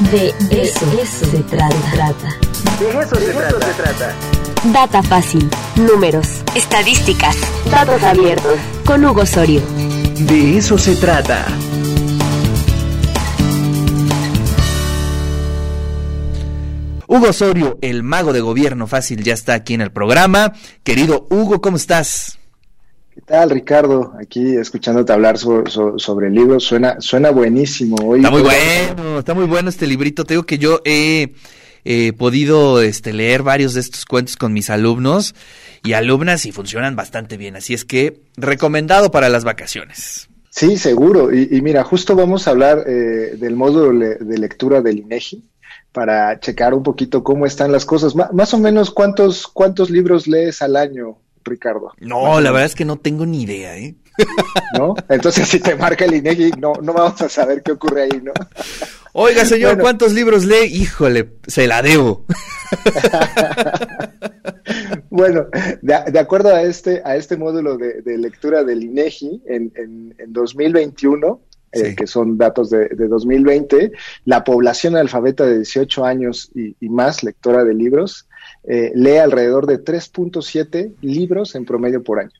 De eso, se trata. De eso, se, trata. Data fácil, números, estadísticas, datos abiertos. Con Hugo Sorio. De eso se trata. Hugo Osorio, el mago de gobierno fácil, ya está aquí en el programa. Querido Hugo, ¿cómo estás? ¿Qué tal, Ricardo? Aquí escuchándote hablar sobre el libro, suena, suena buenísimo. Hoy está muy bueno, está muy bueno este librito. Te digo que yo he podido este, leer varios de estos cuentos con mis alumnos y alumnas y funcionan bastante bien. Así es que recomendado para las vacaciones. Sí, seguro. Y, mira, justo vamos a hablar eh, del módulo de lectura del INEGI para checar un poquito cómo están las cosas. más o menos, ¿cuántos, ¿cuántos libros lees al año, Ricardo? No, la verdad es que no tengo ni idea, ¿eh? ¿No? Entonces, si te marca el INEGI, no, no vamos a saber qué ocurre ahí, ¿no? Oiga, señor, ¿cuántos libros lee? Híjole, se la debo. bueno, de, acuerdo a este, a este módulo de, lectura del INEGI, en, en, 2021, eh, que son datos de, de, 2020, la población alfabeta de 18 años y, y más, lectora de libros, eh, lee alrededor de 3.7 libros en promedio por año.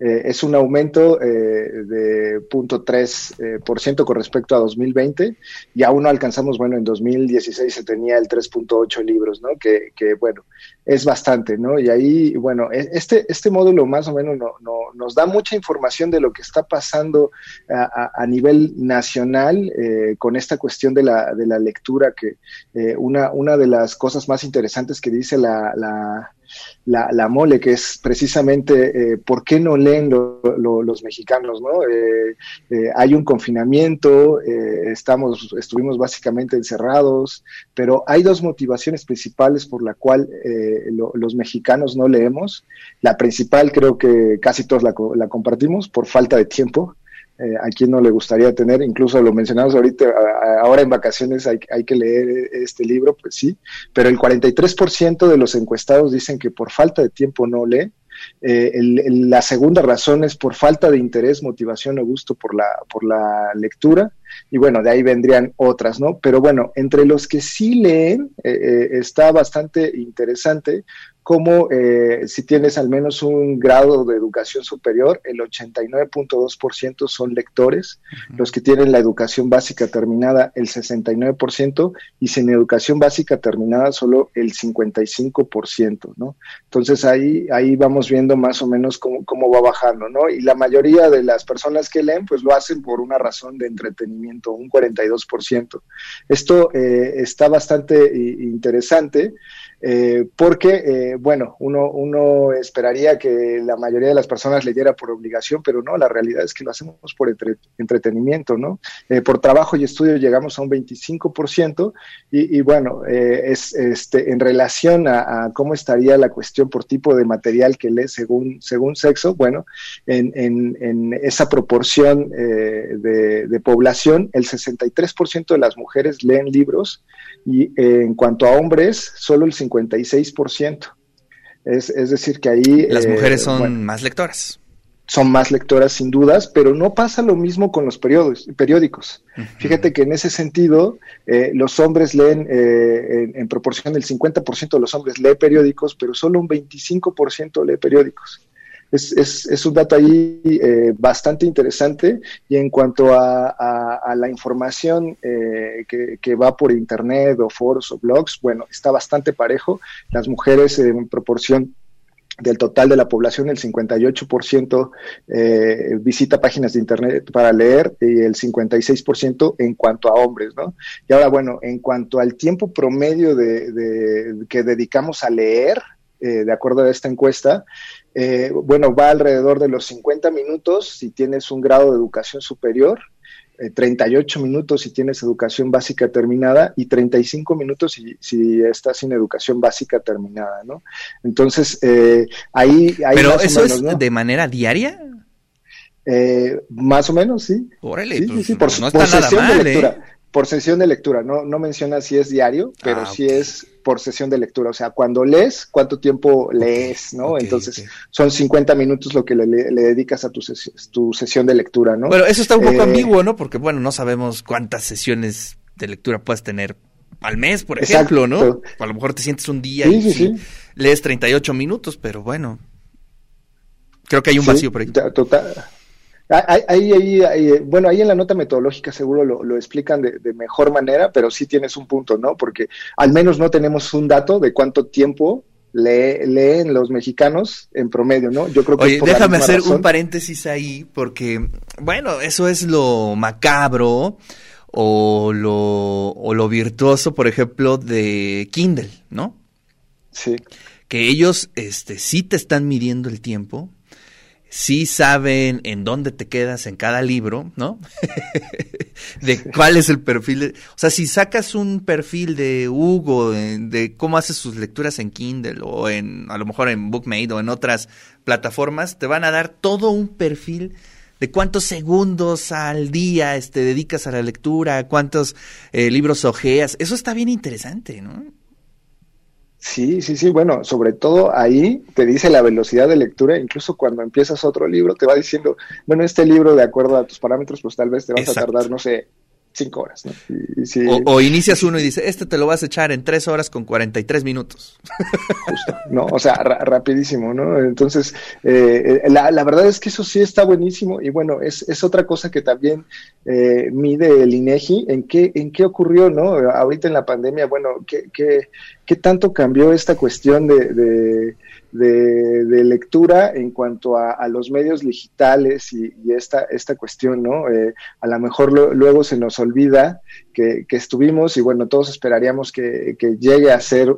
Eh, es un aumento eh, de 0.3% eh, con respecto a 2020 y aún no alcanzamos, bueno, en 2016 se tenía el 3.8 libros, ¿no? Que, que, bueno, es bastante, ¿no? Y ahí, bueno, e, este, este módulo más o menos no, no, nos da mucha información de lo que está pasando a, nivel nacional con esta cuestión de la, de la lectura, que una, una de las cosas más interesantes que dice la la, la mole, que es precisamente eh, por qué no leen los mexicanos, ¿no? Eh, eh, hay un confinamiento, estamos, estuvimos básicamente encerrados, pero hay dos motivaciones principales por la cual los mexicanos no leemos. La principal creo que casi todos la, la compartimos por falta de tiempo. Eh, a quien no le gustaría tener, incluso lo mencionamos ahorita, ahora en vacaciones hay, que leer este libro, pues sí, pero el 43% de los encuestados dicen que por falta de tiempo no lee. Eh, la segunda razón es por falta de interés, motivación o gusto por la, por la lectura. Y bueno, de ahí vendrían otras, ¿no? Pero bueno, entre los que sí leen, eh, está bastante interesante como eh, si tienes al menos un grado de educación superior, el 89.2% son lectores, los que tienen la educación básica terminada, el 69%, y sin educación básica terminada, solo el 55%, ¿no? Entonces ahí, ahí vamos viendo más o menos cómo, cómo va bajando, ¿no? Y la mayoría de las personas que leen, pues lo hacen por una razón de entretenimiento, un 42%. Esto eh, está bastante eh, interesante. Eh, porque, eh, bueno, uno, uno esperaría que la mayoría de las personas leyera por obligación, pero no, la realidad es que lo hacemos por entretenimiento, ¿no? Eh, por trabajo y estudio llegamos a un 25% y, y bueno, es este, en relación a, cómo estaría la cuestión por tipo de material que lee según, según sexo, bueno, en, en, en esa proporción de, de población, el 63% de las mujeres leen libros y en cuanto a hombres, solo el 56%. Es, es decir, que ahí... Las mujeres eh, son más lectoras. Son más lectoras sin dudas, pero no pasa lo mismo con los periódicos. Fíjate que en ese sentido, eh, los hombres leen, eh, en, en, proporción, el 50% de los hombres lee periódicos, pero solo un 25% lee periódicos es, es, un dato ahí eh, bastante interesante y en cuanto a, a, la información eh, que, que, va por internet o foros o blogs, bueno, está bastante parejo. Las mujeres en proporción del total de la población, el 58% eh, visita páginas de Internet para leer y el 56% en cuanto a hombres, ¿no? Y ahora, bueno, en cuanto al tiempo promedio de, de que dedicamos a leer, eh, de acuerdo a esta encuesta, eh, bueno, va alrededor de los 50 minutos si tienes un grado de educación superior, 38 eh, minutos si tienes educación básica terminada y 35 minutos si, si estás sin educación básica terminada, ¿no? Entonces, eh, ahí, ¿Pero eso es de manera diaria? más o menos, sí. Órale, sí, pues, sí, por, no está nada mal, de lectura por sesión de lectura, no, no menciona si es diario, pero ah, sí es por sesión de lectura. O sea, cuando lees, cuánto tiempo lees, ¿no? Entonces, son 50 minutos lo que le, dedicas a tu, tu sesión de lectura, ¿no? Bueno, eso está un poco eh, ambiguo, ¿no? Porque, bueno, no sabemos cuántas sesiones de lectura puedes tener al mes, por ejemplo, ¿no? A lo mejor te sientes un día y sí, lees 38 minutos, pero bueno, creo que hay un vacío por ahí. Total. Ahí, ahí, bueno, ahí en la nota metodológica seguro lo, explican de, mejor manera, pero sí tienes un punto, ¿no? Porque al menos no tenemos un dato de cuánto tiempo leen los mexicanos en promedio, ¿no? Yo creo que Oye, déjame hacer un paréntesis ahí, porque, bueno, eso es lo macabro o lo, o lo virtuoso, por ejemplo, de Kindle, ¿no? Sí. Que ellos este, sí te están midiendo el tiempo, sí saben en dónde te quedas en cada libro, ¿no? de cuál es el perfil. o sea, si sacas un perfil de Hugo, de, cómo hace sus lecturas en Kindle o en, a lo mejor en Bookmate o en otras plataformas, te van a dar todo un perfil de cuántos segundos al día este, dedicas a la lectura, cuántos eh, libros ojeas. Eso está bien interesante, ¿no? Sí, sí, sí, bueno, sobre todo ahí te dice la velocidad de lectura, incluso cuando empiezas otro libro te va diciendo, bueno, este libro de acuerdo a tus parámetros, pues tal vez te vas a tardar, no sé, cinco horas, ¿no? o, inicias uno y dices, este te lo vas a echar en tres horas con 43 minutos. Justo, ¿no? O sea, rapidísimo, ¿no? Entonces, eh, eh, la, la, verdad es que eso sí está buenísimo y bueno, es, es otra cosa que también eh, mide el INEGI, en qué, en qué ocurrió, ¿no? Ahorita en la pandemia, bueno, ¿qué, qué, qué tanto cambió esta cuestión de de, lectura en cuanto a, los medios digitales y, esta, esta cuestión, ¿no? Eh, a lo mejor luego se nos olvida que, estuvimos y bueno, todos esperaríamos que, llegue a ser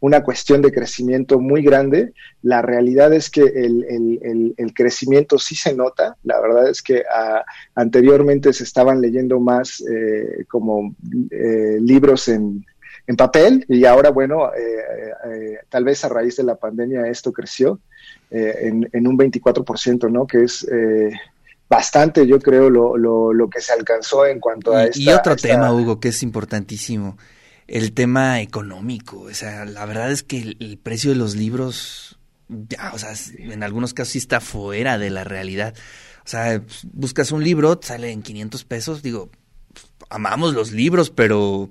una cuestión de crecimiento muy grande. La realidad es que el, crecimiento sí se nota. La verdad es que ah, anteriormente se estaban leyendo más eh, como eh, libros en, en papel y ahora, bueno, eh, eh, tal vez a raíz de la pandemia esto creció eh, en, en, un 24%, ¿no? Que es bastante, yo creo, lo, lo, lo, que se alcanzó en cuanto a... y otro tema, Hugo, que es importantísimo, el tema económico. O sea, la verdad es que el, precio de los libros, ya, o sea, en algunos casos sí está fuera de la realidad. O sea, buscas un libro, sale en 500 pesos, digo, amamos los libros, pero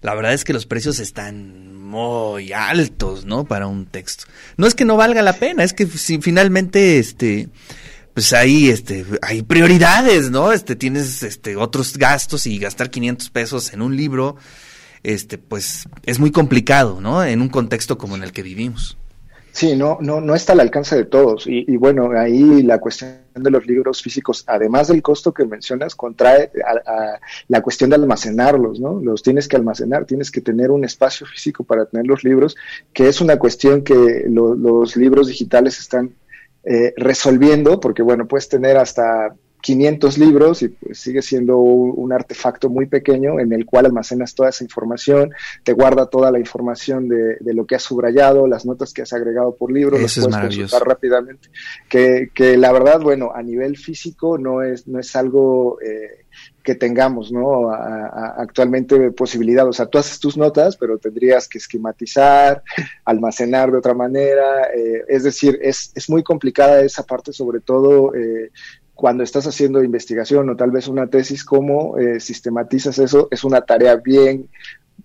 la verdad es que los precios están muy altos, ¿no? Para un texto. No es que no valga la pena, es que si finalmente, este, pues hay, este, hay prioridades, ¿no? Este, tienes, este, otros gastos y gastar 500 pesos en un libro, este, pues es muy complicado, ¿no? En un contexto como en el que vivimos. Sí, no, no, no está al alcance de todos. Y, bueno, ahí la cuestión de los libros físicos, además del costo que mencionas, contrae a, la cuestión de almacenarlos, ¿no? Los tienes que almacenar, tienes que tener un espacio físico para tener los libros, que es una cuestión que los libros digitales están eh, resolviendo, porque bueno, puedes tener hasta 500 libros y pues sigue siendo un, artefacto muy pequeño en el cual almacenas toda esa información, te guarda toda la información de, lo que has subrayado, las notas que has agregado por libro, Eso puedes consultar rápidamente. Que, que, la verdad, bueno, a nivel físico no es, no es algo eh, que tengamos, ¿no? actualmente posibilidad, o sea, tú haces tus notas, pero tendrías que esquematizar, almacenar de otra manera, eh, es decir, es, es muy complicada esa parte, sobre todo eh, cuando estás haciendo investigación o tal vez una tesis, cómo eh, sistematizas eso, es una tarea bien,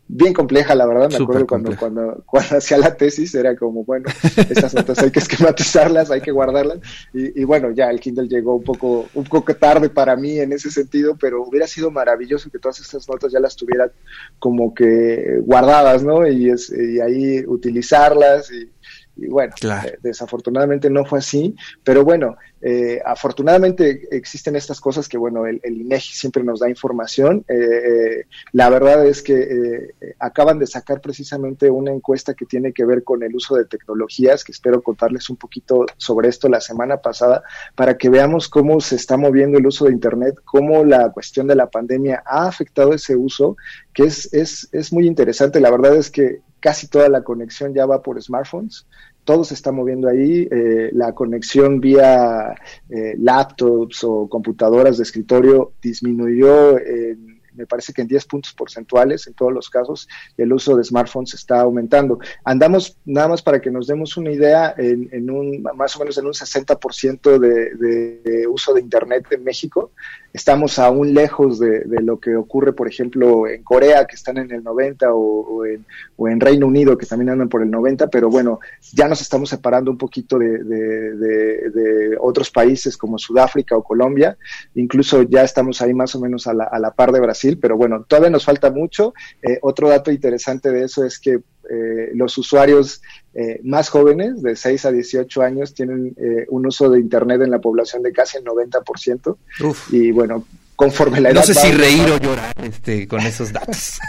bien compleja, la verdad. Me acuerdo cuando, cuando, cuando hacía la tesis, era como, bueno, estas notas hay que esquematizarlas, hay que guardarlas. Y, bueno, ya el Kindle llegó un poco, un poco tarde para mí en ese sentido, pero hubiera sido maravilloso que todas estas notas ya las tuvieran como que guardadas, ¿no? Y, es, y ahí utilizarlas y, y bueno, eh, desafortunadamente no fue así, pero bueno, eh, afortunadamente existen estas cosas que, bueno, el, el INEGI siempre nos da información. Eh, la verdad es que acaban de sacar precisamente una encuesta que tiene que ver con el uso de tecnologías, que espero contarles un poquito sobre esto la semana pasada, para que veamos cómo se está moviendo el uso de Internet, cómo la cuestión de la pandemia ha afectado ese uso, que es, es, es muy interesante. La verdad es que casi toda la conexión ya va por smartphones, todo se está moviendo ahí, eh, la conexión vía eh, laptops o computadoras de escritorio disminuyó en, me parece que en 10 puntos porcentuales en todos los casos, el uso de smartphones está aumentando. Andamos, nada más para que nos demos una idea, en, un, más o menos en un 60% de, de uso de Internet en México. Estamos aún lejos de, lo que ocurre, por ejemplo, en Corea, que están en el 90, o, en, o, en, Reino Unido, que también andan por el 90, pero bueno, ya nos estamos separando un poquito de, otros países como Sudáfrica o Colombia. Incluso ya estamos ahí más o menos a la, a la par de Brasil, pero bueno, todavía nos falta mucho. Eh, otro dato interesante de eso es que eh, los usuarios eh, más jóvenes, de 6 a 18 años, tienen un uso de Internet en la población de casi el 90%. Y bueno, conforme la edad. No sé si reír o llorar este, con esos datos.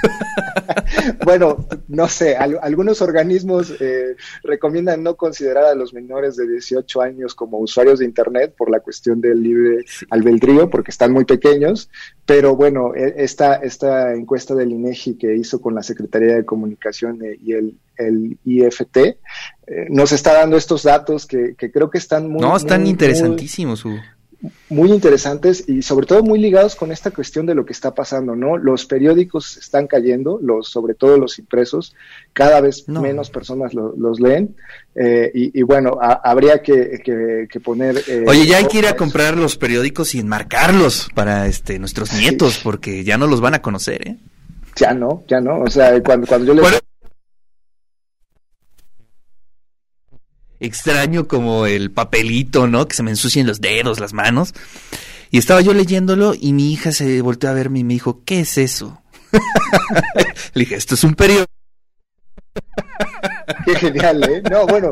bueno, no sé, algunos organismos eh, recomiendan no considerar a los menores de 18 años como usuarios de Internet por la cuestión del libre albedrío, porque están muy pequeños, pero bueno, e, esta, esta encuesta del INEGI que hizo con la Secretaría de Comunicación eh, y el, el IFT eh, nos está dando estos datos que, creo que están muy... No, están interesantísimos, muy interesantes y sobre todo muy ligados con esta cuestión de lo que está pasando, ¿no? Los periódicos están cayendo, los, sobre todo los impresos, cada vez menos personas los leen eh, y, bueno, habría que, que, poner... Eh, Oye, ya hay que ir a comprar los periódicos y enmarcarlos para este nuestros nietos porque ya no los van a conocer, ¿eh? Ya no, ya no, o sea, cuando, cuando yo les extraño como el papelito, ¿no? Que se me ensucien los dedos, las manos. Y estaba yo leyéndolo y mi hija se volteó a verme y me dijo, ¿qué es eso? Le dije, esto es un periódico. Qué genial, ¿eh? No, bueno,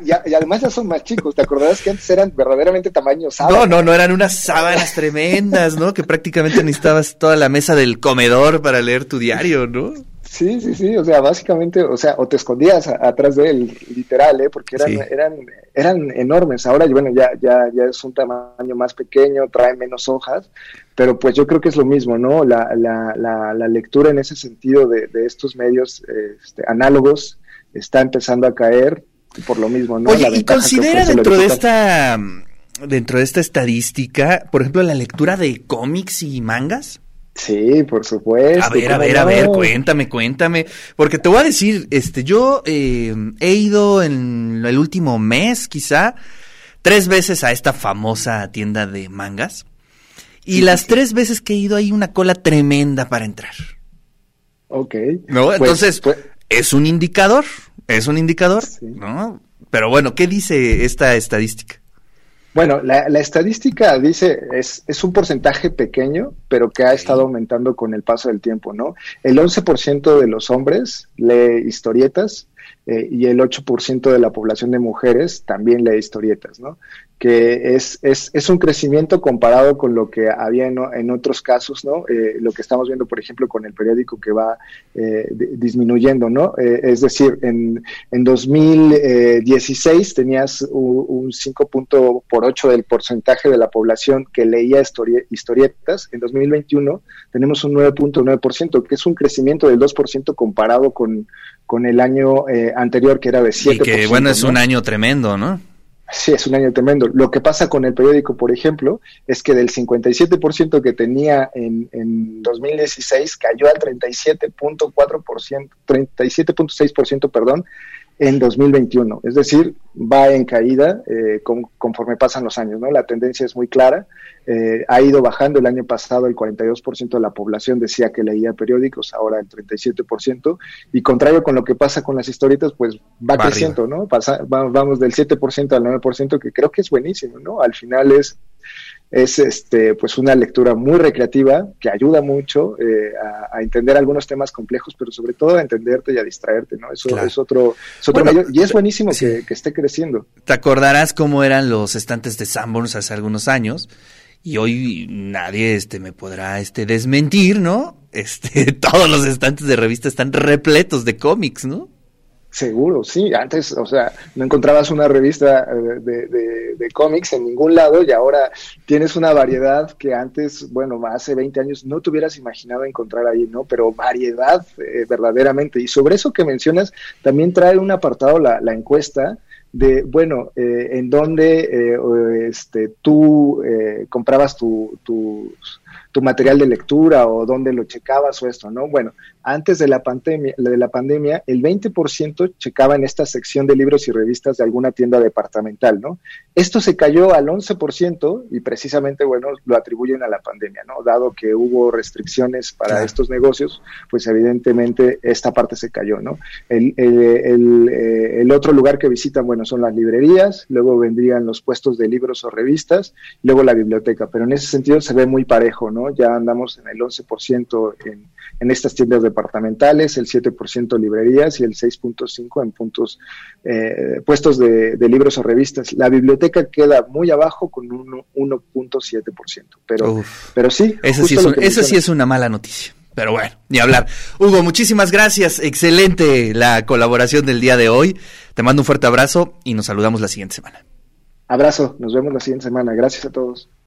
y, además ya son más chicos. ¿Te acordarás que antes eran verdaderamente tamaño sábana? No, no, no, eran unas sábanas tremendas, ¿no? Que prácticamente necesitabas toda la mesa del comedor para leer tu diario, ¿no? Sí, sí, sí, o sea, básicamente, o sea, o te escondías atrás de él, literal, ¿eh? porque eran, eran, eran enormes. Ahora, bueno, ya, ya, ya es un tamaño más pequeño, trae menos hojas, pero pues yo creo que es lo mismo, ¿no? La, la, la, lectura en ese sentido de, de estos medios este, análogos está empezando a caer por lo mismo, ¿no? Oye, y considera dentro de esta, dentro de esta estadística, por ejemplo, la lectura de cómics y mangas. Sí, por supuesto. A ver, a ver, a ver, cuéntame, cuéntame. Porque te voy a decir, este, yo eh, he ido en el último mes, quizá, tres veces a esta famosa tienda de mangas. Y las tres veces que he ido hay una cola tremenda para entrar. Ok. ¿No? Pues, Entonces, pues es un indicador, es un indicador, ¿no? Pero bueno, ¿qué dice esta estadística? Bueno, la, estadística dice es, es un porcentaje pequeño, pero que ha estado aumentando con el paso del tiempo, ¿no? El 11% de los hombres lee historietas eh, y el 8% de la población de mujeres también lee historietas, ¿no? que es, es, es, un crecimiento comparado con lo que había en, otros casos, ¿no? Eh, lo que estamos viendo, por ejemplo, con el periódico que va eh, disminuyendo, ¿no? Eh, es decir, en, en 2016 tenías un, 5 punto por 8 del porcentaje de la población que leía historietas, en 2021 tenemos un 9.9%, que es un crecimiento del 2% comparado con, con el año anterior, que era de 7%. Y que, bueno, es un año tremendo, ¿no? Sí, es un año tremendo. Lo que pasa con el periódico, por ejemplo, es que del 57% que tenía en, en 2016 cayó al 37.4%, 37.6%, perdón, en 2021. Es decir, va en caída eh, conforme pasan los años, ¿no? La tendencia es muy clara. Eh, ha ido bajando. El año pasado el 42% de la población decía que leía periódicos, ahora el 37%. Y contrario con lo que pasa con las historietas, pues va, creciendo, ¿no? Pasa, vamos del 7% al 9%, que creo que es buenísimo, ¿no? Al final es es este pues una lectura muy recreativa que ayuda mucho eh, a, entender algunos temas complejos pero sobre todo a entenderte y a distraerte no eso es otro, y es buenísimo que, esté creciendo. Te acordarás cómo eran los estantes de Sanborns hace algunos años y hoy nadie este me podrá este desmentir no este todos los estantes de revista están repletos de cómics no Seguro, sí. Antes, o sea, no encontrabas una revista eh, de, cómics en ningún lado y ahora tienes una variedad que antes, bueno, hace 20 años no te hubieras imaginado encontrar ahí, ¿no? Pero variedad eh, verdaderamente. Y sobre eso que mencionas, también trae un apartado la, la encuesta de, bueno, eh, en dónde eh, este, tú eh, comprabas tu, tus tu material de lectura o dónde lo checabas o esto, ¿no? Bueno, antes de la pandemia, de la pandemia el 20% checaba en esta sección de libros y revistas de alguna tienda departamental, ¿no? Esto se cayó al 11% y precisamente, bueno, lo atribuyen a la pandemia, ¿no? Dado que hubo restricciones para estos negocios, pues evidentemente esta parte se cayó, ¿no? El, el, eh, el, otro lugar que visitan, bueno, son las librerías, luego vendrían los puestos de libros o revistas, luego la biblioteca, pero en ese sentido se ve muy parejo, ¿no? Ya andamos en el 11% en, en estas tiendas departamentales, el 7% librerías y el 6.5% en puntos, eh, puestos de, libros o revistas. La biblioteca queda muy abajo con un 1.7%, pero, pero sí. Eso, sí es, sí es una mala noticia. Pero bueno, ni hablar. Hugo, muchísimas gracias. Excelente la colaboración del día de hoy. Te mando un fuerte abrazo y nos saludamos la siguiente semana. Abrazo, nos vemos la siguiente semana. Gracias a todos.